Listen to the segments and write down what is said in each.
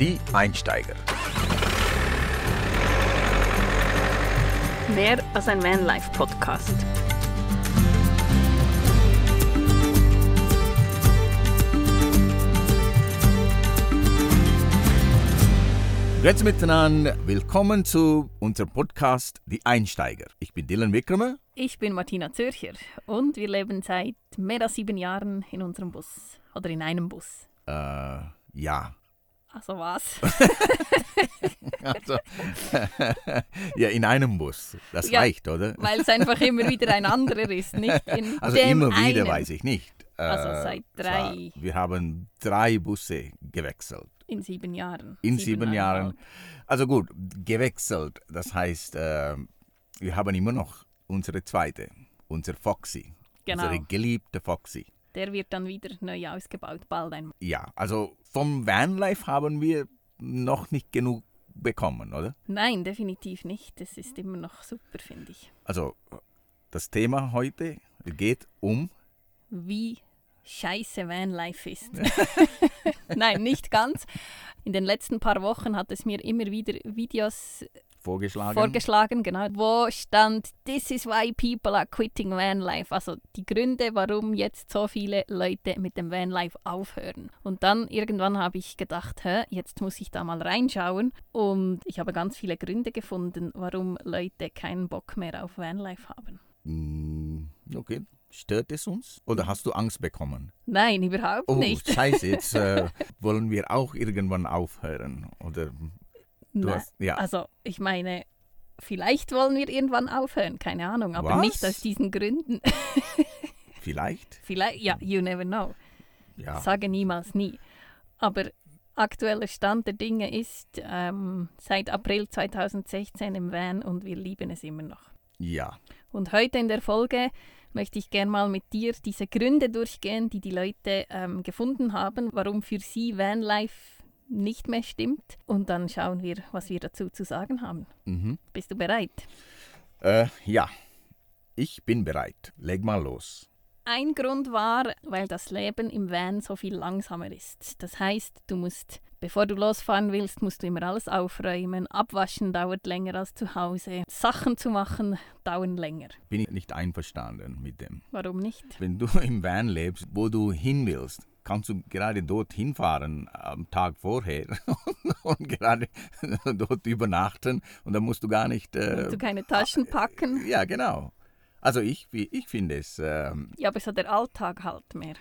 Die Einsteiger. Mehr als ein Vanlife-Podcast. Grüezi miteinander, willkommen zu unserem Podcast Die Einsteiger. Ich bin Dylan Wickramer. Ich bin Martina Zürcher und wir leben seit mehr als sieben Jahren in unserem Bus oder in einem Bus. Äh, ja. Also was? Also, ja, in einem Bus. Das Ja, reicht, oder? Weil es einfach immer wieder ein anderer ist, nicht in Also dem immer wieder einen. weiß ich nicht. Äh, Also seit drei. zwar, Wir haben drei Busse gewechselt. In sieben Jahren. In sieben Jahren. Siebeneinhalb. Also gut, gewechselt. Das heißt, äh, wir haben immer noch unsere zweite, unser Foxy. Genau. Unsere geliebte Foxy. Der wird dann wieder neu ausgebaut, bald einmal. Ja, also vom Vanlife haben wir noch nicht genug bekommen, oder? Nein, definitiv nicht. Das ist immer noch super, finde ich. Also das Thema heute geht um, wie scheiße Vanlife ist. Nein, nicht ganz. In den letzten paar Wochen hat es mir immer wieder Videos vorgeschlagen. vorgeschlagen, genau, wo stand This is why people are quitting Vanlife. Also die Gründe, warum jetzt so viele Leute mit dem Vanlife aufhören. Und dann irgendwann habe ich gedacht, Hä, jetzt muss ich da mal reinschauen. Und ich habe ganz viele Gründe gefunden, warum Leute keinen Bock mehr auf Vanlife haben. Mm, okay, stört es uns? Oder hast du Angst bekommen? Nein, überhaupt Oh, nicht. scheiße, jetzt äh, wollen wir auch irgendwann aufhören. Oder du Nein. hast, ja, Also, ich meine, vielleicht wollen wir irgendwann aufhören, keine Ahnung, aber Was? nicht aus diesen Gründen. vielleicht. vielleicht, ja, you never know. Ja. Sage niemals nie. Aber aktueller Stand der Dinge ist ähm, seit April 2016 im Van und wir lieben es immer noch. ja. Und heute in der Folge möchte ich gerne mal mit dir diese Gründe durchgehen, die die Leute ähm, gefunden haben, warum für sie Vanlife nicht mehr stimmt. Und dann schauen wir, was wir dazu zu sagen haben. Mhm. Bist du bereit? Äh, ja, ich bin bereit. Leg mal los. Ein Grund war, weil das Leben im Van so viel langsamer ist. Das heißt, du musst, bevor du losfahren willst, musst du immer alles aufräumen. Abwaschen dauert länger als zu Hause. Sachen zu machen dauern länger. Bin ich nicht einverstanden mit dem. Warum nicht? Wenn du im Van lebst, wo du hin willst, kannst du gerade dort hinfahren am Tag vorher und gerade dort übernachten und dann musst du gar nicht. Äh, Musst du keine Taschen packen? ja, genau. Also ich, ich finde es ähm, Ja, aber so der Alltag halt mehr.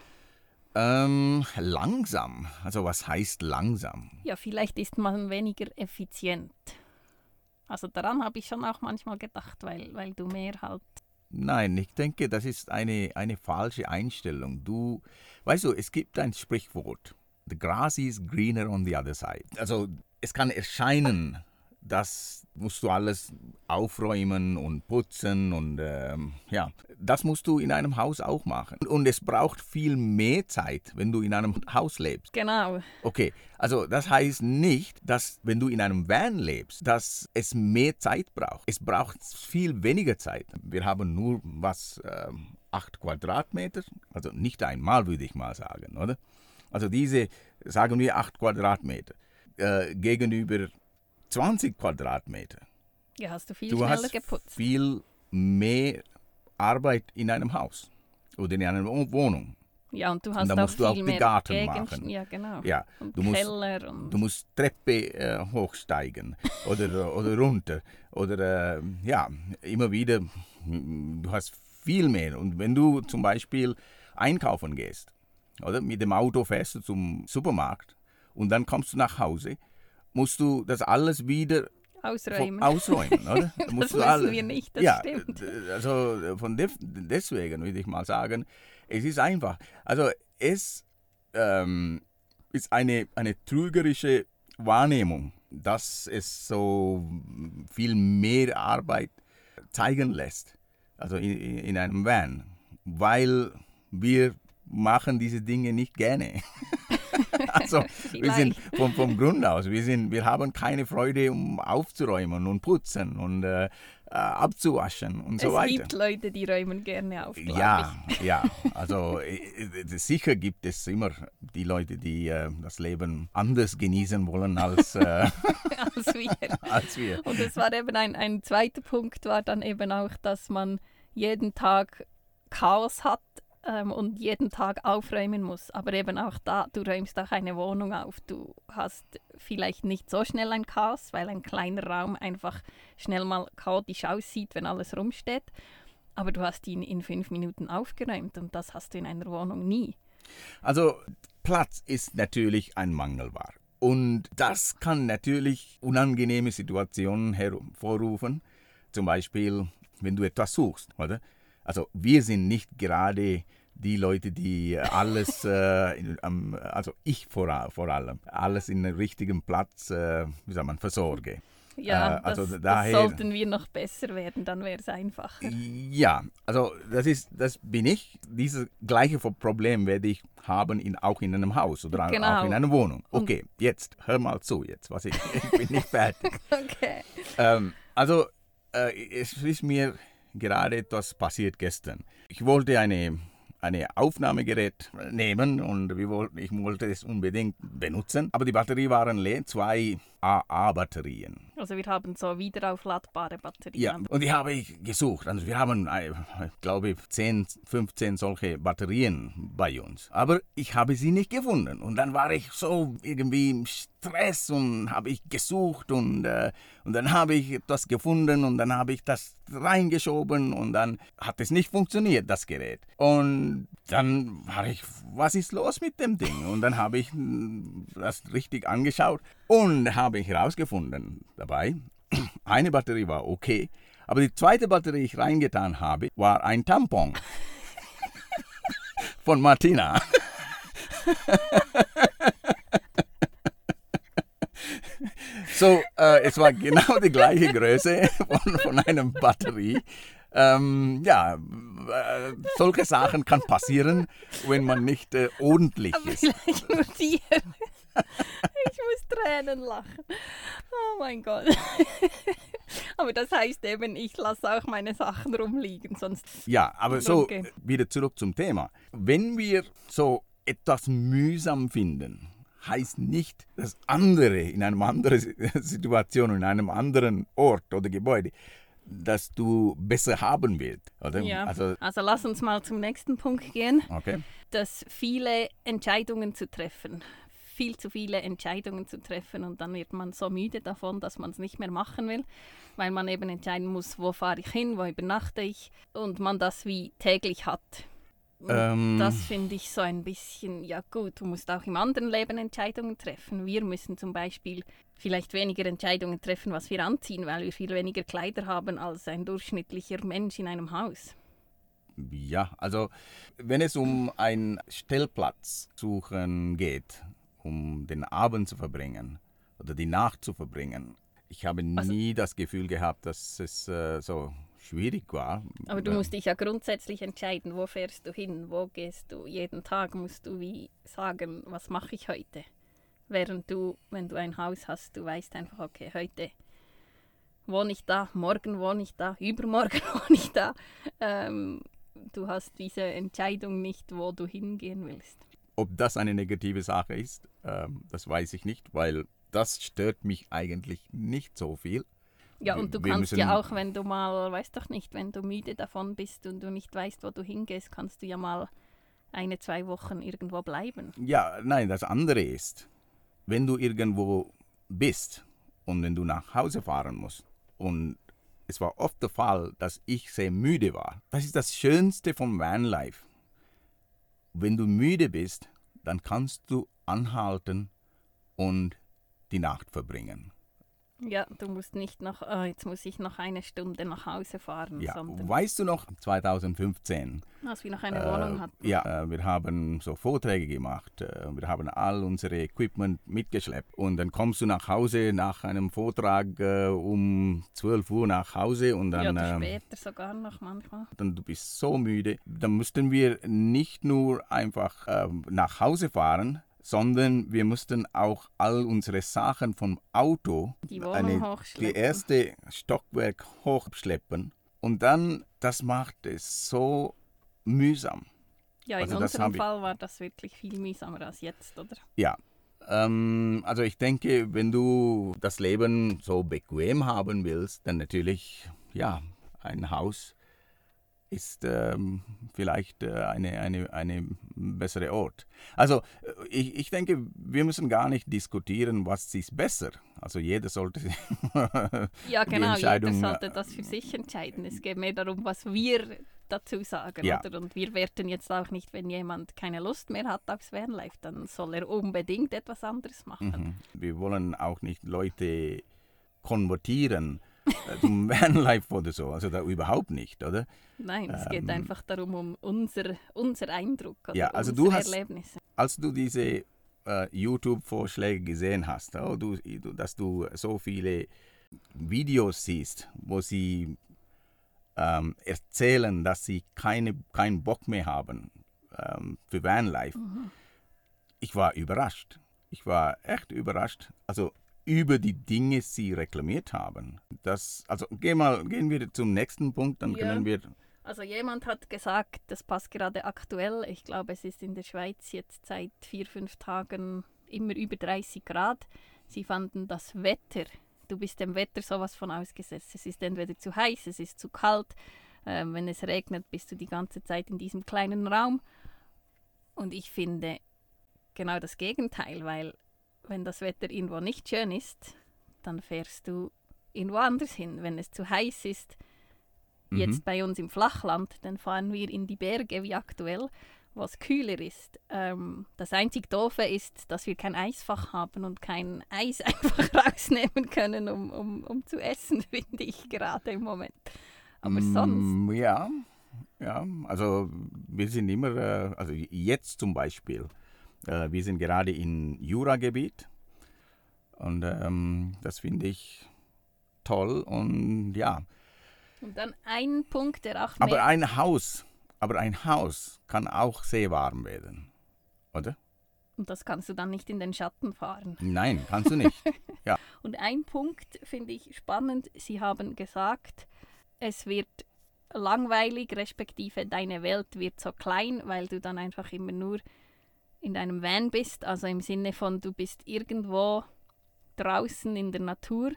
ähm, langsam. Also was heißt langsam? Ja, vielleicht ist man weniger effizient. Also daran habe ich schon auch manchmal gedacht, weil, weil du mehr halt Nein, ich denke, das ist eine, eine falsche Einstellung. Du, weißt du, es gibt ein Sprichwort. The grass is greener on the other side. Also es kann erscheinen, das musst du alles aufräumen und putzen und ähm, ja, das musst du in einem Haus auch machen. Und es braucht viel mehr Zeit, wenn du in einem Haus lebst. Genau. Okay, also das heißt nicht, dass wenn du in einem Van lebst, dass es mehr Zeit braucht. Es braucht viel weniger Zeit. Wir haben nur was, ähm, acht Quadratmeter, also nicht einmal würde ich mal sagen, oder? Also diese, sagen wir acht Quadratmeter, äh, gegenüber 20 Quadratmeter. Ja, hast du viel Du schneller hast geputzt. viel mehr Arbeit in einem Haus oder in einer Wo- Wohnung. Ja, und du hast dann auch musst du auch den mehr Garten Gegenst- machen. Ja, genau. Ja, Und du musst, Keller und Du musst Treppe äh, hochsteigen oder, oder runter. Oder äh, ja, immer wieder, mm, du hast viel mehr. Und wenn du zum Beispiel einkaufen gehst, oder mit dem Auto fährst du zum Supermarkt und dann kommst du nach Hause, musst du das alles wieder ausräumen. ausräumen, oder? Da musst das du alle- wir nicht, das ja, stimmt. also von def- deswegen würde ich mal sagen, es ist einfach. Also es ähm, ist eine, eine trügerische Wahrnehmung, dass es so viel mehr Arbeit zeigen lässt, also in, in einem Van, weil wir machen diese Dinge nicht gerne. also wir sind vom, vom Grund aus, wir, sind, wir haben keine Freude, um aufzuräumen und putzen und äh, äh, abzuwaschen und so es weiter. gibt Leute, die räumen gerne auf, Ja, ja. Also äh, äh, sicher gibt es immer die Leute, die äh, das Leben anders genießen wollen als, äh, als wir. als wir. Und es war eben ein, ein zweiter Punkt, war dann eben auch, dass man jeden Tag Chaos hat ähm, und jeden Tag aufräumen muss. Aber eben auch da, du räumst auch eine Wohnung auf. Du hast vielleicht nicht so schnell ein Chaos, weil ein kleiner Raum einfach schnell mal chaotisch aussieht, wenn alles rumsteht. Aber du hast ihn in fünf Minuten aufgeräumt und das hast du in einer Wohnung nie. Also Platz ist natürlich ein Mangelware. Und das kann natürlich unangenehme Situationen hervorrufen. Zum Beispiel, wenn du etwas suchst, oder? Also wir sind nicht gerade die Leute, die alles, äh, in, um, also ich vor, vor, allem, alles in den richtigen Platz, äh, wie sagt man, versorge. Ja, äh, also das, daher, das sollten wir noch besser werden, dann wäre es einfacher. Ja, also das ist, das bin ich. Dieses gleiche Problem werde ich haben in, auch in einem Haus oder genau. auch in einer Wohnung. Okay, Und jetzt hör mal zu, jetzt, was ich, ich bin nicht fertig. okay. Ähm, also äh, es ist mir gerade etwas passiert gestern. Ich wollte eine ein Aufnahmegerät nehmen und ich wollte es unbedingt benutzen. Aber die Batterie waren leer, zwei AA-Batterien. Also wir haben so wiederaufladbare Batterien. Ja, und die habe ich gesucht. Also wir haben, äh, ich glaube, 10, 15 solche Batterien bei uns. Aber ich habe sie nicht gefunden. Und dann war ich so irgendwie im Stress und habe ich gesucht und, äh, und dann habe ich etwas gefunden und dann habe ich das reingeschoben und dann hat es nicht funktioniert, das Gerät. Und dann war ich, was ist los mit dem Ding? Und dann habe ich das richtig angeschaut und habe ich herausgefunden dabei, eine Batterie war okay, aber die zweite Batterie, die ich reingetan habe, war ein Tampon von Martina. so, äh, es war genau die gleiche Größe von, von einer Batterie. Ähm, ja, äh, solche Sachen kann passieren, wenn man nicht äh, ordentlich Aber ist. Vielleicht nur dir. Ich muss Tränen lachen. Oh mein Gott. Aber das heißt eben, ich lasse auch meine Sachen rumliegen, sonst. Ja, aber so wieder zurück zum Thema. Wenn wir so etwas mühsam finden, heißt nicht, dass andere in einer anderen Situation, in einem anderen Ort oder Gebäude, dass du besser haben willst. Oder? Ja. Also, also lass uns mal zum nächsten Punkt gehen. Okay. Dass viele Entscheidungen zu treffen, viel zu viele Entscheidungen zu treffen und dann wird man so müde davon, dass man es nicht mehr machen will, weil man eben entscheiden muss, wo fahre ich hin, wo übernachte ich und man das wie täglich hat. Ähm, das finde ich so ein bisschen, ja gut, du musst auch im anderen Leben Entscheidungen treffen. Wir müssen zum Beispiel vielleicht weniger Entscheidungen treffen, was wir anziehen, weil wir viel weniger Kleider haben als ein durchschnittlicher Mensch in einem Haus. Ja, also wenn es um einen Stellplatz suchen geht, um den Abend zu verbringen oder die Nacht zu verbringen, ich habe also, nie das Gefühl gehabt, dass es äh, so schwierig war. Aber du musst dich ja grundsätzlich entscheiden, wo fährst du hin, wo gehst du. Jeden Tag musst du wie sagen, was mache ich heute. Während du, wenn du ein Haus hast, du weißt einfach, okay, heute wohne ich da, morgen wohne ich da, übermorgen wohne ich da. Ähm, du hast diese Entscheidung nicht, wo du hingehen willst. Ob das eine negative Sache ist, ähm, das weiß ich nicht, weil das stört mich eigentlich nicht so viel. Ja, und du kannst ja auch, wenn du mal, weißt doch nicht, wenn du müde davon bist und du nicht weißt, wo du hingehst, kannst du ja mal eine, zwei Wochen irgendwo bleiben. Ja, nein, das andere ist, wenn du irgendwo bist und wenn du nach Hause fahren musst und es war oft der Fall, dass ich sehr müde war. Das ist das Schönste vom Vanlife. Wenn du müde bist, dann kannst du anhalten und die Nacht verbringen. Ja, du musst nicht noch, oh, jetzt muss ich noch eine Stunde nach Hause fahren. Ja, weißt du noch, 2015. Als wir noch eine äh, Wohnung hatten. Ja, äh, wir haben so Vorträge gemacht. Äh, wir haben all unsere Equipment mitgeschleppt. Und dann kommst du nach Hause nach einem Vortrag äh, um 12 Uhr nach Hause und dann. Ja, ähm, später sogar noch manchmal. Dann du bist so müde. Dann mussten wir nicht nur einfach ähm, nach Hause fahren, sondern wir mussten auch all unsere Sachen vom Auto, Die eine, die erste Stockwerk hochschleppen. Und dann, das macht es so mühsam. Ja, in also unserem Fall war das wirklich viel mühsamer als jetzt, oder? Ja. Ähm, also ich denke, wenn du das Leben so bequem haben willst, dann natürlich, ja, ein Haus ist ähm, vielleicht äh, eine, eine, eine bessere Ort. Also äh, ich, ich denke, wir müssen gar nicht diskutieren, was ist besser. Also jeder sollte Ja, genau. Jeder sollte äh, das für sich entscheiden. Es geht mehr darum, was wir dazu sagen, Ja. oder? Und wir werten jetzt auch nicht, wenn jemand keine Lust mehr hat aufs Vanlife, dann soll er unbedingt etwas anderes machen. Mhm. Wir wollen auch nicht Leute konvertieren zum Vanlife oder so. Also da überhaupt nicht, oder? Nein, es Ähm, geht einfach darum, um unser, unser Eindruck oder Ja, also unsere du hast- Erlebnisse. als du diese äh, YouTube-Vorschläge gesehen hast, oh, du, dass du so viele Videos siehst, wo sie ähm, erzählen, dass sie keine, keinen Bock mehr haben ähm, für Vanlife, ich war überrascht. Ich war echt überrascht. Also über die Dinge, sie reklamiert haben. Das, also geh mal, gehen wir zum nächsten Punkt, dann Ja. können wir Also jemand hat gesagt, das passt gerade aktuell. Ich glaube, es ist in der Schweiz jetzt seit vier, fünf Tagen immer über 30 Grad. Sie fanden das Wetter, du bist dem Wetter sowas von ausgesetzt. Es ist entweder zu heiß, es ist zu kalt. Ähm, wenn es regnet, bist du die ganze Zeit in diesem kleinen Raum. Und ich finde genau das Gegenteil, weil wenn das Wetter irgendwo nicht schön ist, dann fährst du irgendwo anders hin. Wenn es zu heiß ist, Mhm. jetzt bei uns im Flachland, dann fahren wir in die Berge wie aktuell, was kühler ist. Ähm, das einzig Doofe ist, dass wir kein Eisfach haben und kein Eis einfach rausnehmen können, um, um, um zu essen, finde ich gerade im Moment. Aber sonst, Mm, Ja, ja, also wir sind immer, äh, also jetzt zum Beispiel, äh, wir sind gerade im Juragebiet und ähm, das finde ich toll und ja, und dann ein Punkt, der auch aber ein Haus, aber ein Haus kann auch sehr warm werden, oder? und das kannst du dann nicht in den Schatten fahren. Nein, kannst du nicht. Und ein Punkt finde ich spannend. Sie haben gesagt, es wird langweilig, respektive deine Welt wird so klein, weil du dann einfach immer nur in deinem Van bist. Also im Sinne von, du bist irgendwo draußen in der Natur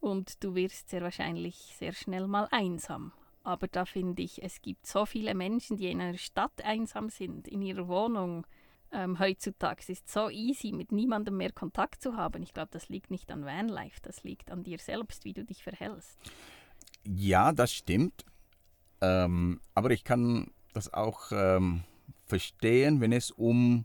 und du wirst sehr wahrscheinlich sehr schnell mal einsam. Aber da finde ich, es gibt so viele Menschen, die in einer Stadt einsam sind, in ihrer Wohnung ähm, heutzutage. Es ist so easy, mit niemandem mehr Kontakt zu haben. Ich glaube, das liegt nicht an Vanlife, das liegt an dir selbst, wie du dich verhältst. Ja, das stimmt. Ähm, aber ich kann das auch ähm, verstehen, wenn es um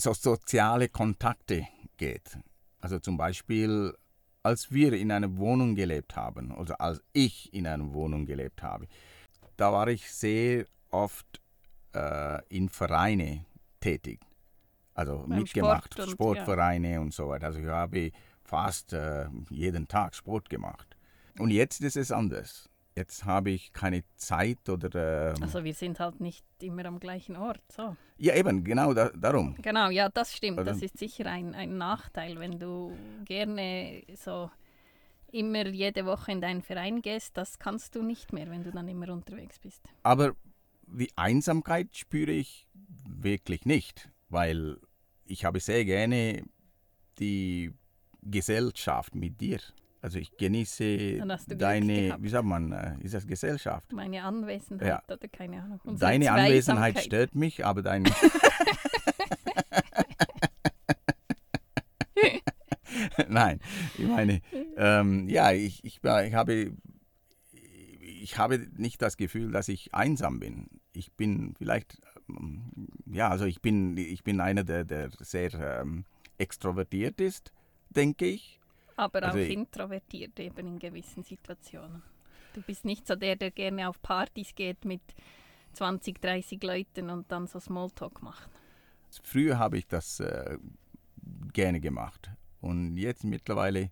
so soziale Kontakte geht. Also zum Beispiel, als wir in einer Wohnung gelebt haben, oder als ich in einer Wohnung gelebt habe, da war ich sehr oft äh, in Vereine tätig. Also Beim mitgemacht, Sport und- Sportvereine und so weiter. Also ich habe fast äh, jeden Tag Sport gemacht. Und jetzt ist es anders. Jetzt habe ich keine Zeit oder... ähm, Also wir sind halt nicht immer am gleichen Ort. So. ja, eben, genau da, darum. Genau, ja, das stimmt. Oder? Das ist sicher ein, ein Nachteil, wenn du gerne so immer jede Woche in deinen Verein gehst. Das kannst du nicht mehr, wenn du dann immer unterwegs bist. Aber die Einsamkeit spüre ich wirklich nicht, weil ich habe sehr gerne die Gesellschaft mit dir. Also ich genieße deine, wie sagt man, äh, ist das Gesellschaft? Meine Anwesenheit oder keine Ahnung. Unsere Deine Anwesenheit stört mich, aber dein... Nein, ich meine, ähm, ja, ich, ich, ich, habe, ich habe nicht das Gefühl, dass ich einsam bin. Ich bin vielleicht, ähm, ja, also ich bin, ich bin einer, der, der sehr ähm, extrovertiert ist, denke ich. Aber Also auch introvertiert eben in gewissen Situationen. Du bist nicht so der, der gerne auf Partys geht mit 20, 30 Leuten und dann so Smalltalk macht. Früher habe ich das äh, gerne gemacht und jetzt mittlerweile,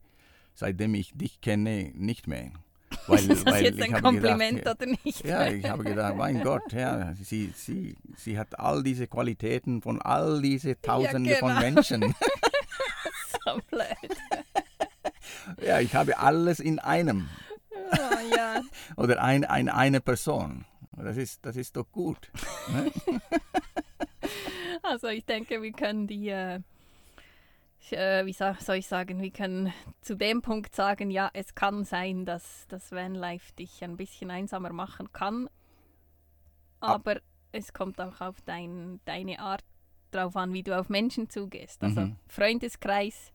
seitdem ich dich kenne, nicht mehr. Weil, ist das weil jetzt ein Kompliment gedacht, oder nicht? Ja, ich habe gedacht, mein Gott, ja, sie, sie, sie hat all diese Qualitäten von all diese Tausende von genau. Menschen. so blöd. Ja, ich habe alles in einem Oh, ja. oder ein, ein, eine Person. Das ist, das ist doch gut. Ne? Also ich denke, wir können die, äh, äh, wie soll ich sagen, wir können zu dem Punkt sagen, ja, es kann sein, dass das Vanlife dich ein bisschen einsamer machen kann, aber es kommt auch auf dein, deine Art drauf an, wie du auf Menschen zugehst. Also Mhm. Freundeskreis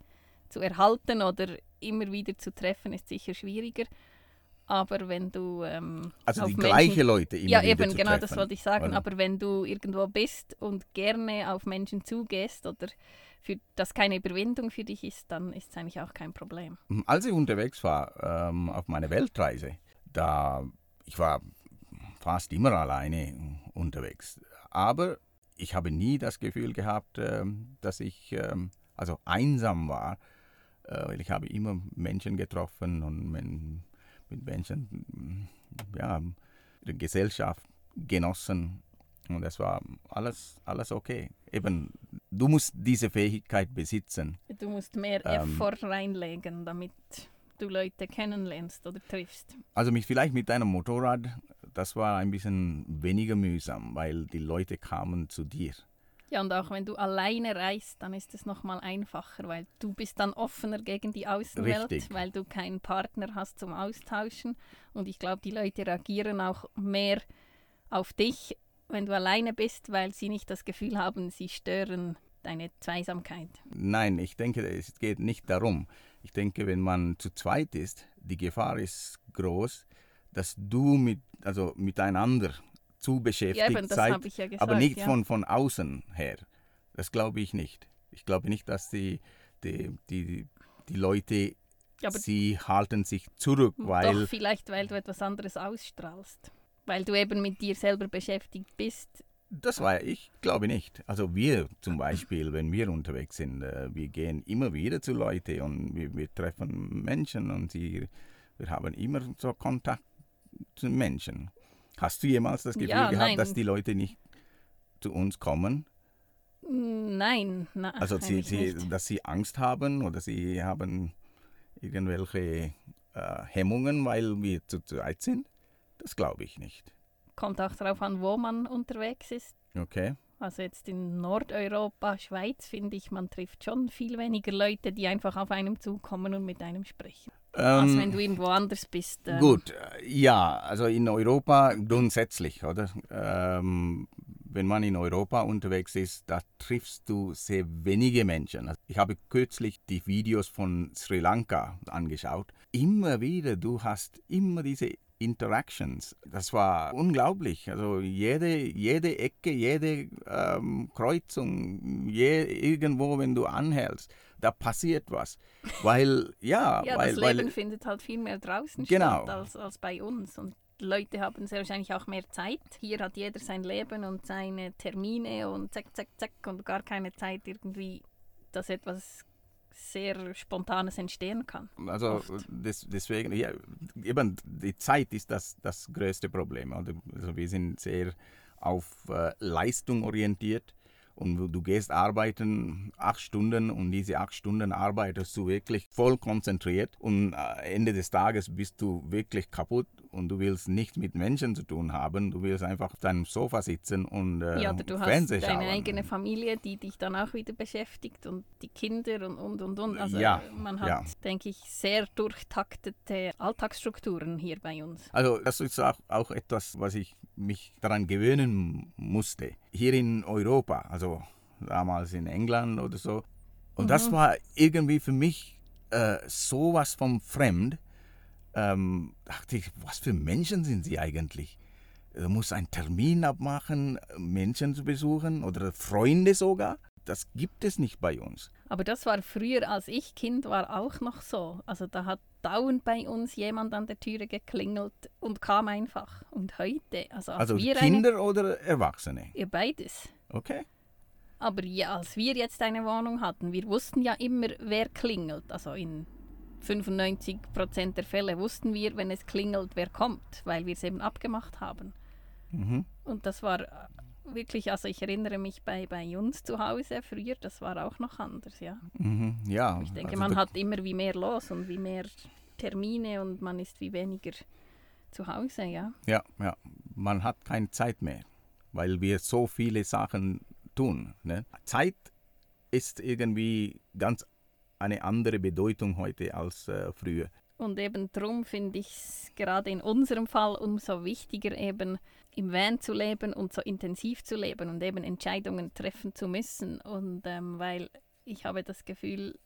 zu erhalten oder immer wieder zu treffen, ist sicher schwieriger. Aber wenn du ähm, Also die gleichen Leute immer ja, wieder eben, zu genau, treffen, das wollte ich sagen. oder? Aber wenn du irgendwo bist und gerne auf Menschen zugehst oder für das keine Überwindung für dich ist, dann ist es eigentlich auch kein Problem. Als ich unterwegs war ähm, auf meiner Weltreise, da ich war fast immer alleine unterwegs. Aber ich habe nie das Gefühl gehabt, ähm, dass ich ähm, also einsam war, ich habe immer Menschen getroffen und mit Menschen ja, die Gesellschaft genossen und das war alles, alles okay. Eben, du musst diese Fähigkeit besitzen. Du musst mehr Ähm. Effort reinlegen, damit du Leute kennenlernst oder triffst. Also mit, vielleicht mit einem Motorrad, das war ein bisschen weniger mühsam, weil die Leute kamen zu dir. Ja, und auch wenn du alleine reist, dann ist es nochmal einfacher, weil du bist dann offener gegen die Außenwelt, Richtig. weil du keinen Partner hast zum Austauschen. Und ich glaube, die Leute reagieren auch mehr auf dich, wenn du alleine bist, weil sie nicht das Gefühl haben, sie stören deine Zweisamkeit. Nein, ich denke, es geht nicht darum. Ich denke, wenn man zu zweit ist, die Gefahr ist groß, dass du mit, also miteinander zu Ja, beschäftigt eben, das seid, ja gesagt. aber nicht ja. von, von außen her. Das glaube ich nicht. Ich glaube nicht, dass die, die, die, die Leute, Ja, aber sie halten sich zurück, weil Doch, vielleicht, weil du etwas anderes ausstrahlst. Weil du eben mit dir selber beschäftigt bist. Das war ich, glaube nicht. Also wir zum Beispiel, wenn wir unterwegs sind, äh, wir gehen immer wieder zu Leuten und wir, wir treffen Menschen und sie, wir haben immer so Kontakt zu Menschen. Hast du jemals das Gefühl Ja, gehabt, nein. dass die Leute nicht zu uns kommen? Nein, nein. Also sie, sie, dass sie Angst haben oder sie haben irgendwelche äh, Hemmungen, weil wir zu zweit sind? Das glaube ich nicht. Kommt auch darauf an, wo man unterwegs ist. Okay. Also jetzt in Nordeuropa, Schweiz, finde ich, man trifft schon viel weniger Leute, die einfach auf einem zukommen und mit einem sprechen. als Ähm, wenn du irgendwo anders bist. ähm, Gut, ja, also in Europa grundsätzlich, oder? Ähm, wenn man in Europa unterwegs ist, da triffst du sehr wenige Menschen. Also Ich habe kürzlich die Videos von Sri Lanka angeschaut. Immer wieder, du hast immer diese Interactions. Das war unglaublich. Also jede, jede Ecke, jede ähm, Kreuzung, je, irgendwo, wenn du anhältst, da passiert was. Weil, ja, Ja, weil, das weil Leben findet halt viel mehr draußen Genau. statt als, als bei uns. Und Leute haben sehr wahrscheinlich auch mehr Zeit. Hier hat jeder sein Leben und seine Termine und zack, zack, zack und gar keine Zeit irgendwie, dass etwas sehr Spontanes entstehen kann. Also des, deswegen, ja, eben die Zeit ist das, das größte Problem. Oder? Also wir sind sehr auf äh, Leistung orientiert und du- gehst arbeiten acht Stunden und diese acht Stunden arbeitest du wirklich voll konzentriert und äh, Ende des Tages bist du wirklich kaputt und du willst nichts mit Menschen zu tun haben. Du willst einfach auf deinem Sofa sitzen und äh, ja, oder du hast deine schauen. eigene Familie, die dich dann auch wieder beschäftigt und die Kinder und und und und. Also Ja, man hat, ja. denke ich, sehr durchtaktete Alltagsstrukturen hier bei uns. Also das ist auch, auch etwas, was ich mich daran gewöhnen musste. Hier in Europa, also damals in England oder so. Und das war irgendwie für mich äh, sowas vom Fremd. Ähm, dachte ich, was für Menschen sind sie eigentlich? Du musst einen Termin abmachen, Menschen zu besuchen oder Freunde sogar. Das gibt es nicht bei uns. Aber das war früher, als ich Kind war, auch noch so. Also da hat dauernd bei uns jemand an der Türe geklingelt und kam einfach. Und heute, also als Also wir eine, Kinder oder Erwachsene. ja, beides. Okay. Aber ja, als wir jetzt eine Wohnung hatten, wir wussten ja immer, wer klingelt. Also in 95 Prozent der Fälle wussten wir, wenn es klingelt, wer kommt, weil wir es eben abgemacht haben. Mhm. Und das war äh, wirklich, also ich erinnere mich bei, bei uns zu Hause früher, das war auch noch anders, ja. Mhm. Ja. Ich denke, also man hat immer wie mehr los und wie mehr Termine und man ist wie weniger zu Hause, ja. Ja, ja. Man hat keine Zeit mehr, weil wir so viele Sachen tun. Ne? Zeit ist irgendwie ganz eine andere Bedeutung heute als äh, früher. Und eben drum finde ich es gerade in unserem Fall umso wichtiger, eben im Van zu leben und so intensiv zu leben und eben Entscheidungen treffen zu müssen. Und ähm, weil ich habe das Gefühl,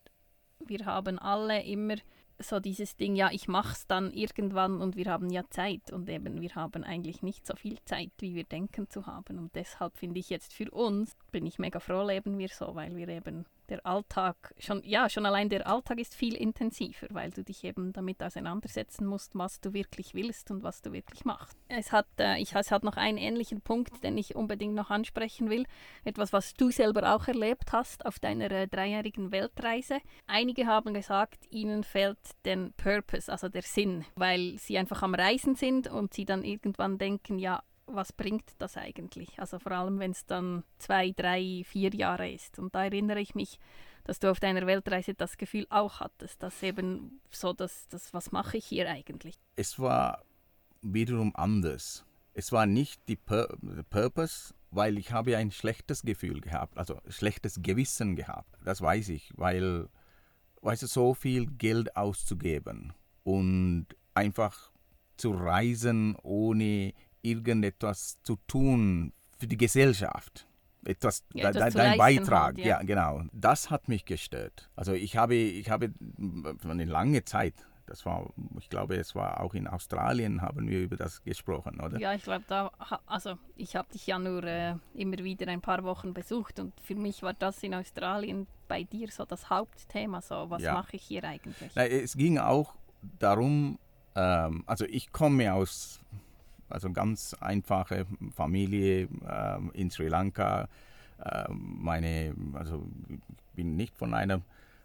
wir haben alle immer so dieses Ding, ja, ich mach's dann irgendwann und wir haben ja Zeit und eben wir haben eigentlich nicht so viel Zeit, wie wir denken zu haben. Und deshalb finde ich jetzt für uns, bin ich mega froh, leben wir so, weil wir eben der Alltag schon, ja, schon allein der Alltag ist viel intensiver, weil du dich eben damit auseinandersetzen musst, was du wirklich willst und was du wirklich machst. Es hat, äh, ich, es hat noch einen ähnlichen Punkt, den ich unbedingt noch ansprechen will. Etwas, was du selber auch erlebt hast auf deiner äh, dreijährigen Weltreise. Einige haben gesagt, ihnen fehlt der Purpose, also der Sinn, weil sie einfach am Reisen sind und sie dann irgendwann denken, ja, was bringt das eigentlich? Also vor allem, wenn es dann zwei, drei, vier Jahre ist. Und da erinnere ich mich, dass du auf deiner Weltreise das Gefühl auch hattest, dass eben so, dass das, was mache ich hier eigentlich? Es war wiederum anders. Es war nicht die Pur Purpose, weil ich habe ein schlechtes Gefühl gehabt, also schlechtes Gewissen gehabt. Das weiß ich, weil, weißt du, so viel Geld auszugeben und einfach zu reisen, ohne irgendetwas zu tun für die Gesellschaft. Etwas, Ja, etwas dein, zu dein leisten Beitrag, halt, ja. ja. genau. Das hat mich gestört. Also ich habe, ich habe eine lange Zeit, das war, ich glaube, es war auch in Australien, haben wir über das gesprochen, oder? Ja, ich glaube, da, also ich habe dich ja nur äh, immer wieder ein paar Wochen besucht und für mich war das in Australien bei dir so das Hauptthema, so was Ja. mache ich hier eigentlich? Nein, es ging auch darum, ähm, also ich komme aus also ganz einfache Familie ähm, in Sri Lanka. Ähm, meine, also ich bin nicht von einer,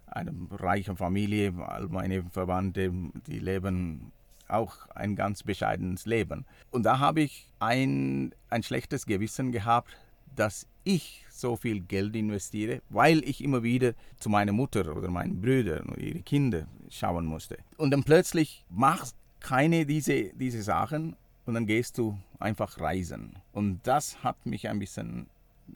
einer reichen Familie, all meine Verwandte, die leben auch ein ganz bescheidenes Leben. Und da habe ich ein, ein schlechtes Gewissen gehabt, dass ich so viel Geld investiere, weil ich immer wieder zu meiner Mutter oder meinen Brüdern oder ihre Kinder schauen musste. Und dann plötzlich machst keine diese, diese Sachen und dann gehst du einfach reisen. Und das hat mich ein bisschen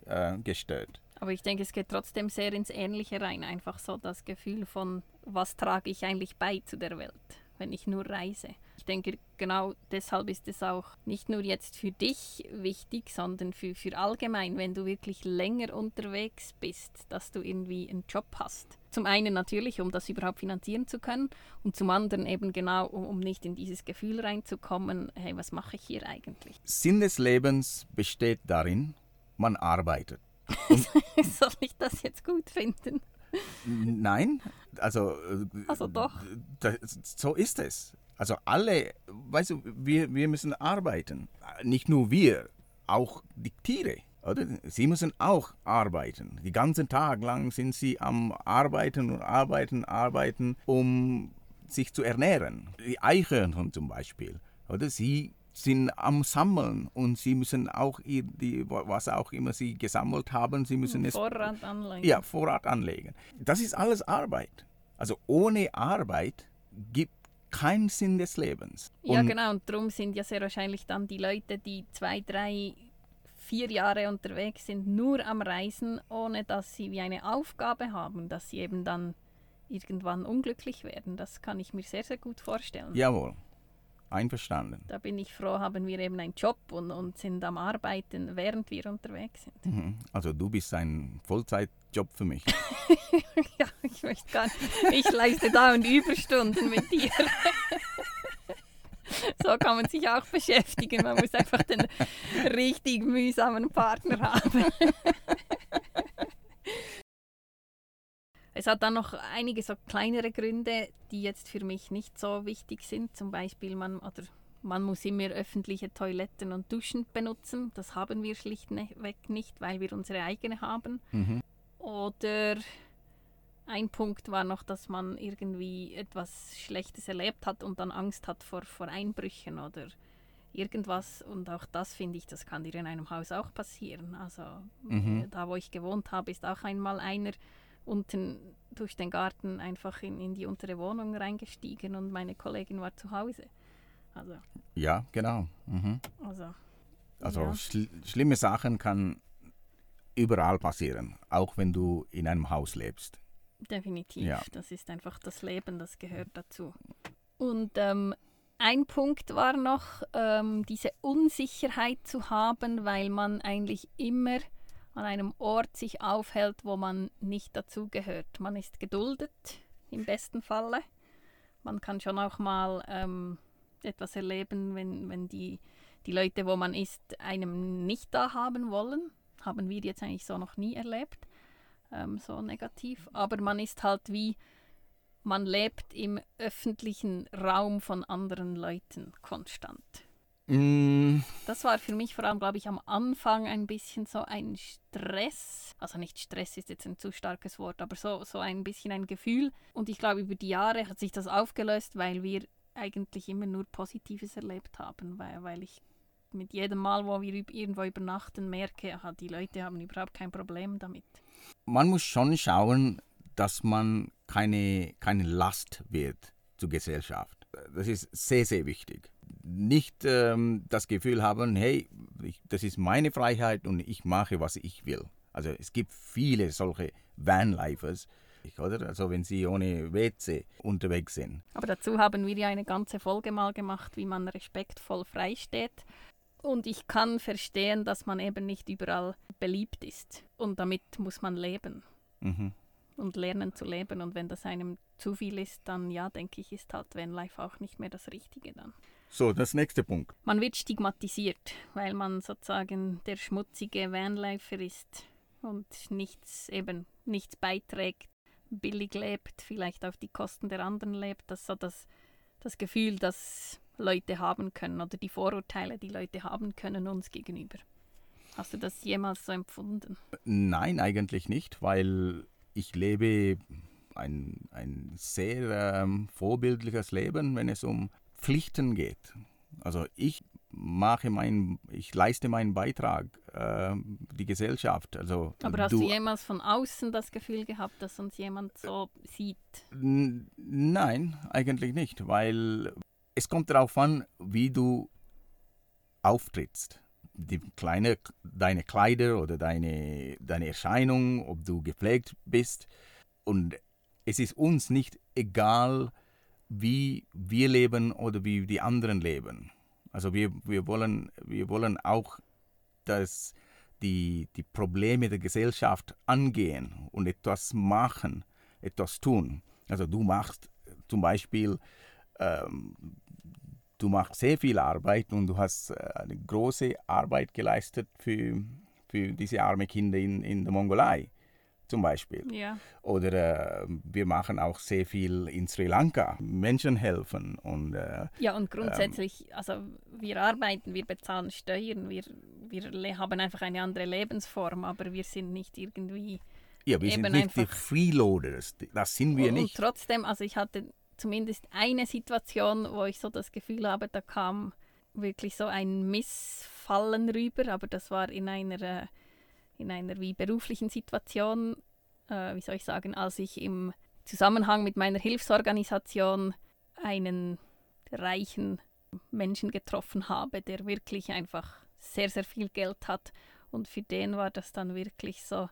äh, gestört. Aber ich denke, es geht trotzdem sehr ins Ähnliche rein. Einfach so das Gefühl von, was trage ich eigentlich bei zu der Welt, wenn ich nur reise. Ich denke, genau deshalb ist es auch nicht nur jetzt für dich wichtig, sondern für, für allgemein, wenn du wirklich länger unterwegs bist, dass du irgendwie einen Job hast. Zum einen natürlich, um das überhaupt finanzieren zu können und zum anderen eben genau, um, um nicht in dieses Gefühl reinzukommen, hey, was mache ich hier eigentlich? Sinn des Lebens besteht darin, man arbeitet. Soll ich das jetzt gut finden? Nein, also, äh, Also doch. Das, so ist es. Also alle, weißt du, wir, wir müssen arbeiten. Nicht nur wir, auch die Tiere. Oder? Sie müssen auch arbeiten. Die ganzen Tag lang sind sie am Arbeiten und Arbeiten, Arbeiten, um sich zu ernähren. Die Eichhörnchen zum Beispiel. Oder? Sie sind am Sammeln und sie müssen auch, ihr, die, was auch immer sie gesammelt haben, sie müssen es Vorrat anlegen. ja, Vorrat anlegen. Das ist alles Arbeit. Also ohne Arbeit gibt keinen Sinn des Lebens. Ja, Und- genau. Und darum sind ja sehr wahrscheinlich dann die Leute, die zwei, drei, vier Jahre unterwegs sind, nur am Reisen, ohne dass sie wie eine Aufgabe haben, dass sie eben dann irgendwann unglücklich werden. Das kann ich mir sehr, sehr gut vorstellen. Jawohl, einverstanden. Da bin ich froh, haben wir eben einen Job und, und sind am Arbeiten, während wir unterwegs sind. Mhm. Also du bist ein Vollzeitjob für mich. ja, ich möchte gar nicht. Ich leiste dauernd Überstunden mit dir. so kann man sich auch beschäftigen. Man muss einfach den richtig mühsamen Partner haben. Es hat dann noch einige so kleinere Gründe, die jetzt für mich nicht so wichtig sind. Zum Beispiel, man, oder man muss immer öffentliche Toiletten und Duschen benutzen. Das haben wir schlichtweg nicht, weil wir unsere eigene haben. Mhm. Oder ein Punkt war noch, dass man irgendwie etwas Schlechtes erlebt hat und dann Angst hat vor, vor Einbrüchen oder irgendwas. Und auch das finde ich, das kann dir in einem Haus auch passieren. Also Mhm. da, wo ich gewohnt habe, ist auch einmal einer unten durch den Garten einfach in, in die untere Wohnung reingestiegen und meine Kollegin war zu Hause. Also, Ja, genau. Mhm. also Also Ja. schl schlimme Sachen kann überall passieren, auch wenn du in einem Haus lebst. Definitiv. Ja. Das ist einfach das Leben, das gehört dazu. Und ähm, ein Punkt war noch, ähm, diese Unsicherheit zu haben, weil man eigentlich immer an einem Ort sich aufhält, wo man nicht dazugehört. Man ist geduldet, im besten Falle. Man kann schon auch mal ähm, etwas erleben, wenn, wenn die, die Leute, wo man ist, einem nicht da haben wollen. Haben wir jetzt eigentlich so noch nie erlebt ähm, so negativ. Aber man ist halt wie, man lebt im öffentlichen Raum von anderen Leuten konstant. Mm, Das war für mich vor allem, glaube ich, am Anfang ein bisschen so ein Stress. Also nicht Stress ist jetzt ein zu starkes Wort, aber so, so ein bisschen ein Gefühl. Und ich glaube, über die Jahre hat sich das aufgelöst, weil wir eigentlich immer nur Positives erlebt haben, weil, weil ich mit jedem Mal, wo wir irgendwo übernachten, merke, aha, die Leute haben überhaupt kein Problem damit. man muss schon schauen, dass man keine, keine Last wird zur Gesellschaft. Das ist sehr, sehr wichtig. Nicht ähm, das Gefühl haben, hey, ich, das ist meine Freiheit und ich mache, was ich will. Also es gibt viele solche Vanlifers, oder? Also wenn sie ohne WC unterwegs sind. Aber dazu haben wir ja eine ganze Folge mal gemacht, wie man respektvoll freisteht. Und ich kann verstehen, dass man eben nicht überall beliebt ist. Und damit muss man leben Mhm. und lernen zu leben. Und wenn das einem zu viel ist, dann ja, denke ich, ist halt Vanlife auch nicht mehr das Richtige dann. So, das nächste Punkt. Man wird stigmatisiert, weil man sozusagen der schmutzige Vanlifer ist und nichts eben nichts beiträgt, billig lebt, vielleicht auf die Kosten der anderen lebt. Das ist so das, das Gefühl, das Leute haben können oder die Vorurteile, die Leute haben können uns gegenüber. Hast du das jemals so empfunden? Nein, eigentlich nicht, weil ich lebe ein, ein sehr ähm, vorbildliches Leben, wenn es um Pflichten geht. Also ich mache mein, ich leiste meinen Beitrag, äh, die Gesellschaft. Also Aber hast du, jemals von außen das Gefühl gehabt, dass uns jemand so sieht? Nein, eigentlich nicht, weil es kommt darauf an, wie du auftrittst. Die kleine, deine Kleider oder deine, deine Erscheinung, ob du gepflegt bist. Und es ist uns nicht egal, wie wir leben oder wie die anderen leben. Also wir, wir, wollen, wir wollen auch, dass die, die Probleme der Gesellschaft angehen und etwas machen, etwas tun. Also du machst zum Beispiel, ähm, du machst sehr viel Arbeit und du hast äh, eine große Arbeit geleistet für, für diese armen Kinder in, in der Mongolei zum Beispiel. Ja. Oder äh, wir machen auch sehr viel in Sri Lanka, Menschen helfen und äh, Ja, und grundsätzlich, also wir arbeiten, wir bezahlen Steuern, wir, wir haben einfach eine andere Lebensform, aber wir sind nicht irgendwie. ja, wir sind nicht die Freeloaders, das sind wir und, und nicht. trotzdem, also ich hatte zumindest eine Situation, wo ich so das Gefühl habe, da kam wirklich so ein Missfallen rüber, aber das war in einer, in einer wie beruflichen Situation, äh, wie soll ich sagen, als ich im Zusammenhang mit meiner Hilfsorganisation einen reichen Menschen getroffen habe, der wirklich einfach sehr, sehr viel Geld hat. Und für den war das dann wirklich so,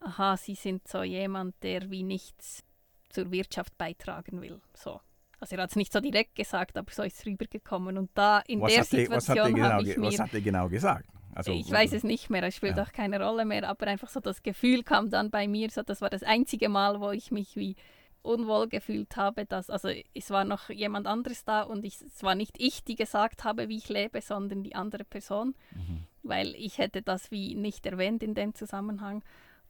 aha, sie sind so jemand, der wie nichts zur Wirtschaft beitragen will. So. Also er hat es nicht so direkt gesagt, aber so ist es rübergekommen. Und da in Was der hat, er, was, hat er Situation genau, mir was hat er genau gesagt? Also, ich weiß es nicht mehr, es spielt Ja. auch keine Rolle mehr, aber einfach so das Gefühl kam dann bei mir, so das war das einzige Mal, wo ich mich wie unwohl gefühlt habe, dass, also es war noch jemand anderes da und ich, es war nicht ich, die gesagt habe, wie ich lebe, sondern die andere Person, Mhm. weil ich hätte das wie nicht erwähnt in dem Zusammenhang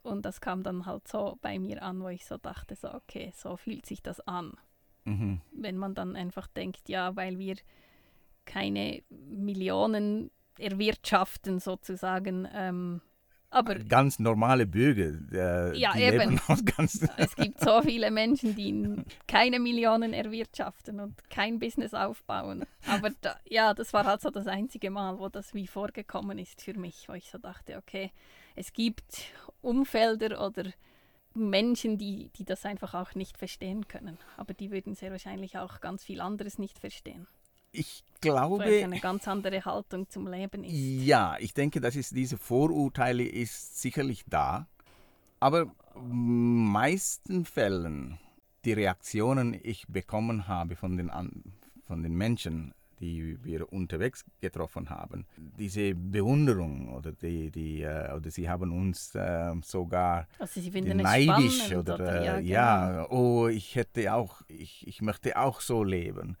und das kam dann halt so bei mir an, wo ich so dachte, so okay, so fühlt sich das an Mhm. wenn man dann einfach denkt, ja, weil wir keine Millionen erwirtschaften sozusagen, ähm, Aber ganz normale Bürger. Äh, Ja, die eben. Leben aus ganz es gibt so viele Menschen, die keine Millionen erwirtschaften und kein Business aufbauen. Aber da, ja, das war halt so das einzige Mal, wo das wie vorgekommen ist für mich, wo ich so dachte, okay, es gibt Umfelder oder Menschen, die, die das einfach auch nicht verstehen können. Aber die würden sehr wahrscheinlich auch ganz viel anderes nicht verstehen. Ich Weil es glaube, eine ganz andere Haltung zum Leben ist. ja, ich denke, dass es diese Vorurteile ist sicherlich da. Aber in meisten Fällen die Reaktionen, ich bekommen habe von den, von den Menschen, die wir unterwegs getroffen haben, diese Bewunderung oder die, die äh, oder sie haben uns äh, sogar Also neidisch spannend. oder, ja, äh, genau. ja, oh, ich hätte auch, ich, ich möchte auch so leben,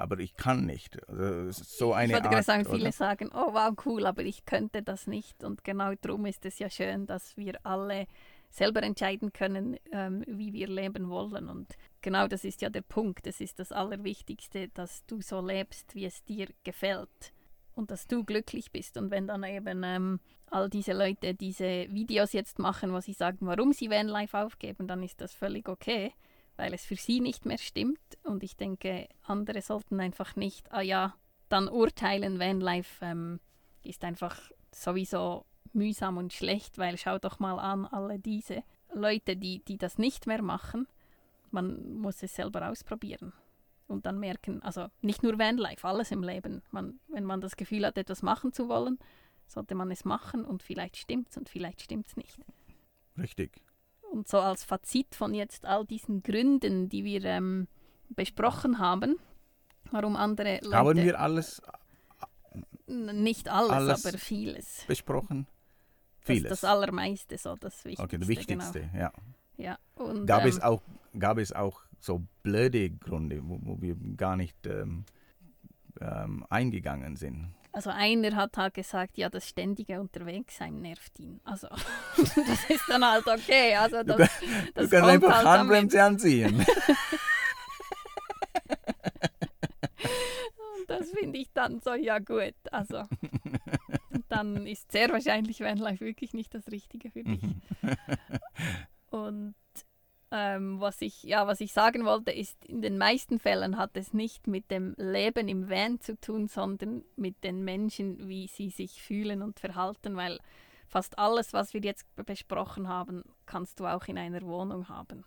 aber ich kann nicht. Also, so eine ich wollte gerade sagen, oder? viele sagen, oh wow, cool, aber ich könnte das nicht. Und genau darum ist es ja schön, dass wir alle selber entscheiden können, ähm, wie wir leben wollen. Und genau das ist ja der Punkt. Es ist das Allerwichtigste, dass du so lebst, wie es dir gefällt. Und dass du glücklich bist. Und wenn dann eben ähm, all diese Leute diese Videos jetzt machen, wo sie sagen, warum sie Vanlife aufgeben, dann ist das völlig okay, weil es für sie nicht mehr stimmt. Und ich denke, andere sollten einfach nicht, ah ja, dann urteilen, Vanlife ähm, ist einfach sowieso mühsam und schlecht, weil schau doch mal an, alle diese Leute, die, die das nicht mehr machen, man muss es selber ausprobieren und dann merken, also nicht nur Vanlife, alles im Leben. Man, wenn man das Gefühl hat, etwas machen zu wollen, sollte man es machen und vielleicht stimmt's und vielleicht stimmt's nicht. Richtig. Und so als Fazit von jetzt all diesen Gründen, die wir ähm, besprochen haben, warum andere Leute Haben wir alles N- nicht alles, alles aber vieles. besprochen? Das, Vieles. das Allermeiste, so das Wichtigste. okay, das Wichtigste, ja. Genau. Ja. Und, Gab, ähm, es auch, gab es auch so blöde Gründe, wo, wo wir gar nicht ähm, ähm, eingegangen sind? Also einer hat halt gesagt, ja, das ständige Unterwegssein nervt ihn. Also das ist dann halt okay. Also Du, das, kann- das du kannst einfach halt damit. Handbremse anziehen. Und das finde ich dann so, ja gut. Also dann ist sehr wahrscheinlich Vanlife wirklich nicht das Richtige für dich. Und ähm, was, ich, ja, was ich sagen wollte, ist, in den meisten Fällen hat es nicht mit dem Leben im Van zu tun, sondern mit den Menschen, wie sie sich fühlen und verhalten, weil fast alles, was wir jetzt besprochen haben, kannst du auch in einer Wohnung haben.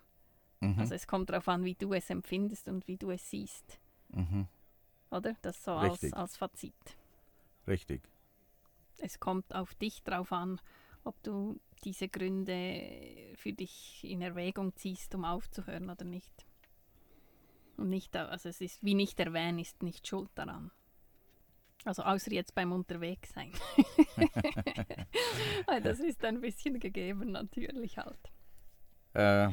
Mhm. Also es kommt darauf an, wie du es empfindest und wie du es siehst, Mhm. oder? Das so als, als Fazit. Richtig. Es kommt auf dich drauf an, ob du diese Gründe für dich in Erwägung ziehst, um aufzuhören oder nicht. Und nicht, also es ist wie nicht Van ist nicht schuld daran. Also außer jetzt beim Unterwegssein. Das ist ein bisschen gegeben natürlich halt. Äh,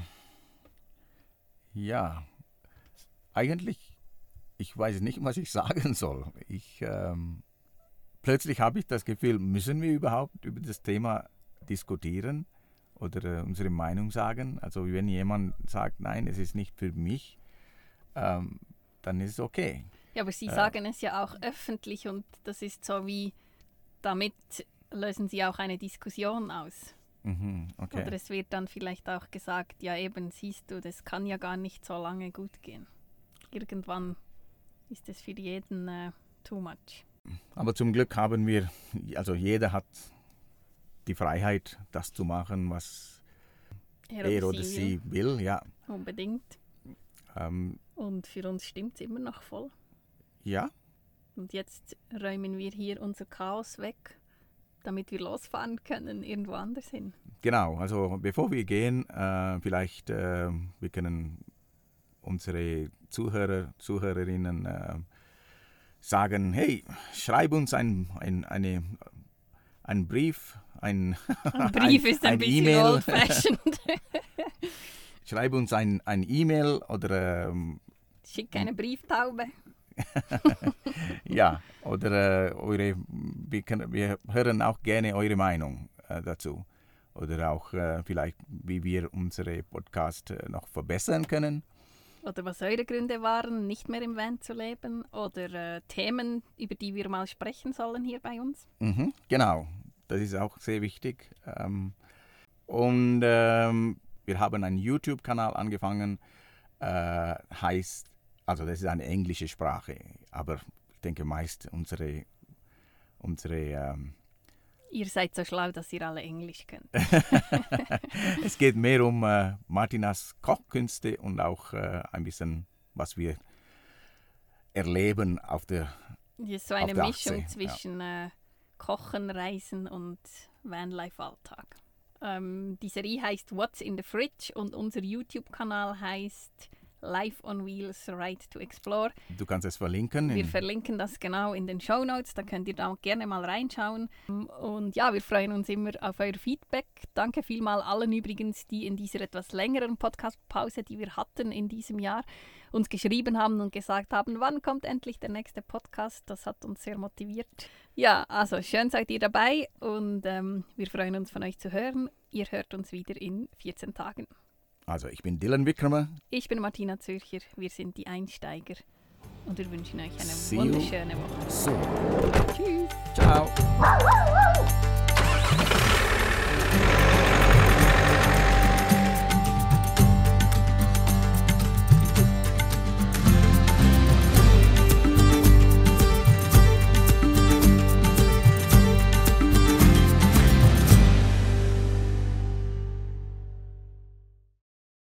ja, eigentlich, ich weiß nicht, was ich sagen soll. Ich, ähm, plötzlich habe ich das Gefühl, müssen wir überhaupt über das Thema diskutieren oder äh, unsere Meinung sagen? Also wenn jemand sagt, nein, es ist nicht für mich, ähm, dann ist es okay. Ja, aber sie Äh. sagen es ja auch öffentlich und das ist so wie, damit lösen sie auch eine Diskussion aus. Mhm, okay. Oder es wird dann vielleicht auch gesagt, ja eben, siehst du, das kann ja gar nicht so lange gut gehen. Irgendwann ist es für jeden äh, too much. Aber zum Glück haben wir, also jeder hat die Freiheit, das zu machen, was er oder sie will. Ja, will. Unbedingt. ähm, Und für uns stimmt es immer noch voll. ja, Und jetzt räumen wir hier unser Chaos weg, damit wir losfahren können, irgendwo anders hin. genau. Also bevor wir gehen, äh, vielleicht äh, wir können unsere Zuhörer, Zuhörerinnen äh, sagen, hey, schreib uns ein, ein, eine, einen Brief, ein, Ein Brief ist ein, ein bisschen E-Mail. old-fashioned. schreib uns ein, ein E-Mail oder ähm, Schick eine Brieftaube. ja, oder äh, eure, wir, können, wir hören auch gerne eure Meinung äh, dazu. Oder auch äh, vielleicht, wie wir unsere Podcast äh, noch verbessern können. Oder was eure Gründe waren, nicht mehr im Van zu leben. Oder äh, Themen, über die wir mal sprechen sollen hier bei uns. Mhm, genau. Das ist auch sehr wichtig. Ähm, und ähm, wir haben einen YouTube-Kanal angefangen, äh, heißt, also das ist eine englische Sprache, aber ich denke meist unsere, unsere ähm, Ihr seid so schlau, dass ihr alle Englisch könnt. es geht mehr um äh, Martinas Kochkünste und auch äh, ein bisschen, was wir erleben auf der Ja, so eine Mischung Achse, ja. zwischen äh, Kochen, Reisen und Vanlife-Alltag. Ähm, die Serie heißt What's in the Fridge und unser YouTube-Kanal heißt Life on Wheels Ride to Explore. Du kannst es verlinken. Wir in- verlinken das genau in den Show Notes, da könnt ihr da gerne mal reinschauen. Und ja, wir freuen uns immer auf euer Feedback. Danke vielmal allen übrigens, die in dieser etwas längeren Podcast-Pause, die wir hatten in diesem Jahr, uns geschrieben haben und gesagt haben, wann kommt endlich der nächste Podcast. Das hat uns sehr motiviert. Ja, also schön seid ihr dabei und ähm, wir freuen uns von euch zu hören. Ihr hört uns wieder in 14 Tagen. Also ich bin Dylan Wickramer. Ich bin Martina Zürcher, wir sind die Einsteiger und wir wünschen euch eine See wunderschöne Woche. So, Tschüss! ciao.